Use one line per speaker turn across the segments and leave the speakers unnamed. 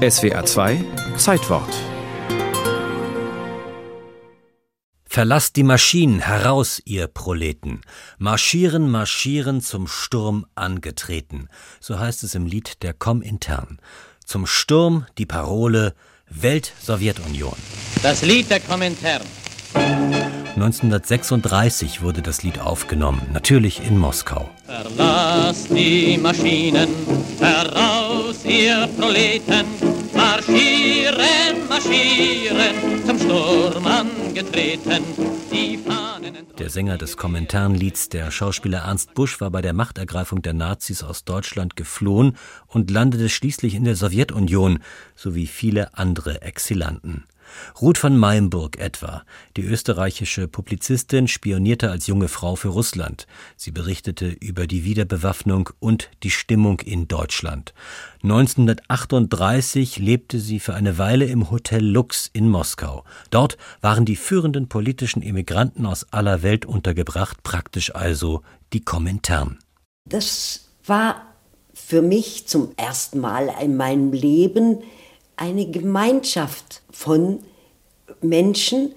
SWA 2 Zeitwort
Verlasst die Maschinen heraus, ihr Proleten. Marschieren, marschieren zum Sturm angetreten. So heißt es im Lied der Komintern. Zum Sturm die Parole Welt-Sowjetunion.
Das Lied der Komintern.
1936 wurde das Lied aufgenommen, natürlich in Moskau.
Verlasst die Maschinen, heraus, ihr Proleten, marschieren, marschieren, zum Sturm angetreten, die Fahnen
Der Sänger des Kommentarlieds, der Schauspieler Ernst Busch, war bei der Machtergreifung der Nazis aus Deutschland geflohen und landete schließlich in der Sowjetunion, sowie viele andere Exilanten. Ruth von Meimburg etwa, die österreichische Publizistin, spionierte als junge Frau für Russland. Sie berichtete über die Wiederbewaffnung und die Stimmung in Deutschland. 1938 lebte sie für eine Weile im Hotel Lux in Moskau. Dort waren die führenden politischen Emigranten aus aller Welt untergebracht, praktisch also die Komintern.
Das war für mich zum ersten Mal in meinem Leben eine Gemeinschaft von Menschen,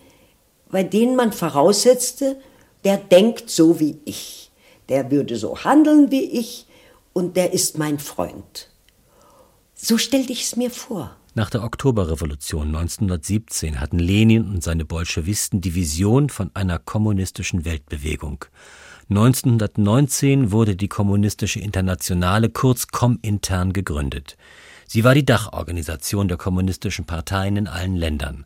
bei denen man voraussetzte, der denkt so wie ich, der würde so handeln wie ich und der ist mein Freund. So stellte ich es mir vor.
Nach der Oktoberrevolution 1917 hatten Lenin und seine Bolschewisten die Vision von einer kommunistischen Weltbewegung. 1919 wurde die Kommunistische Internationale kurz Komintern gegründet. Sie war die Dachorganisation der kommunistischen Parteien in allen Ländern.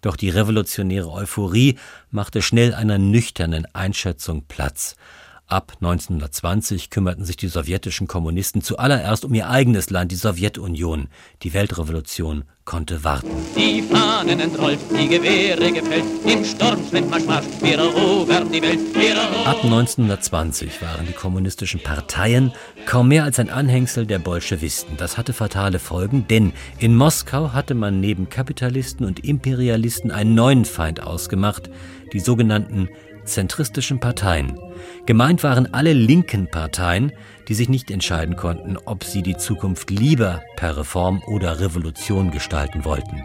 Doch die revolutionäre Euphorie machte schnell einer nüchternen Einschätzung Platz. Ab 1920 kümmerten sich die sowjetischen Kommunisten zuallererst um ihr eigenes Land, die Sowjetunion. Die Weltrevolution konnte warten.
Die Fahnen entrollt, die Gewehre gefällt, im Sturmschwindmarsch, wir erobern die Welt, wir erobern
Ab 1920 waren die kommunistischen Parteien kaum mehr als ein Anhängsel der Bolschewisten. Das hatte fatale Folgen, denn in Moskau hatte man neben Kapitalisten und Imperialisten einen neuen Feind ausgemacht, die sogenannten zentristischen Parteien. Gemeint waren alle linken Parteien, die sich nicht entscheiden konnten, ob sie die Zukunft lieber per Reform oder Revolution gestalten wollten.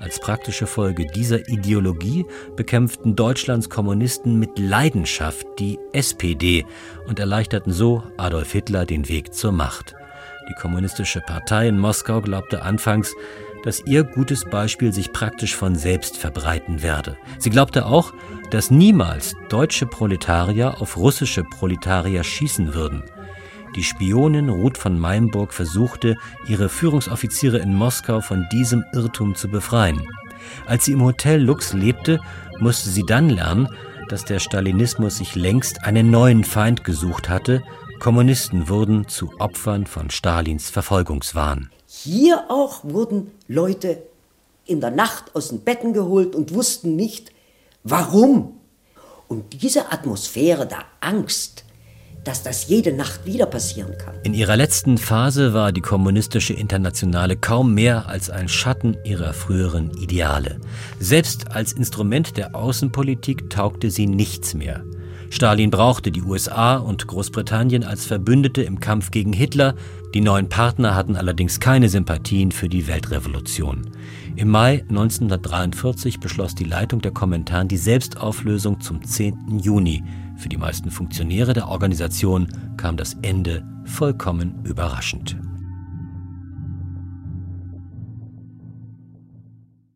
Als praktische Folge dieser Ideologie bekämpften Deutschlands Kommunisten mit Leidenschaft die SPD und erleichterten so Adolf Hitler den Weg zur Macht. Die Kommunistische Partei in Moskau glaubte anfangs, dass ihr gutes Beispiel sich praktisch von selbst verbreiten werde. Sie glaubte auch, dass niemals deutsche Proletarier auf russische Proletarier schießen würden. Die Spionin Ruth von Meimburg versuchte, ihre Führungsoffiziere in Moskau von diesem Irrtum zu befreien. Als sie im Hotel Lux lebte, musste sie dann lernen, dass der Stalinismus sich längst einen neuen Feind gesucht hatte. Kommunisten wurden zu Opfern von Stalins Verfolgungswahn.
Hier auch wurden Leute in der Nacht aus den Betten geholt und wussten nicht, warum. Und diese Atmosphäre der Angst, dass das jede Nacht wieder passieren kann.
In ihrer letzten Phase war die kommunistische Internationale kaum mehr als ein Schatten ihrer früheren Ideale. Selbst als Instrument der Außenpolitik taugte sie nichts mehr. Stalin brauchte die USA und Großbritannien als Verbündete im Kampf gegen Hitler, die neuen Partner hatten allerdings keine Sympathien für die Weltrevolution. Im Mai 1943 beschloss die Leitung der Kommentaren die Selbstauflösung zum 10. Juni. Für die meisten Funktionäre der Organisation kam das Ende vollkommen überraschend.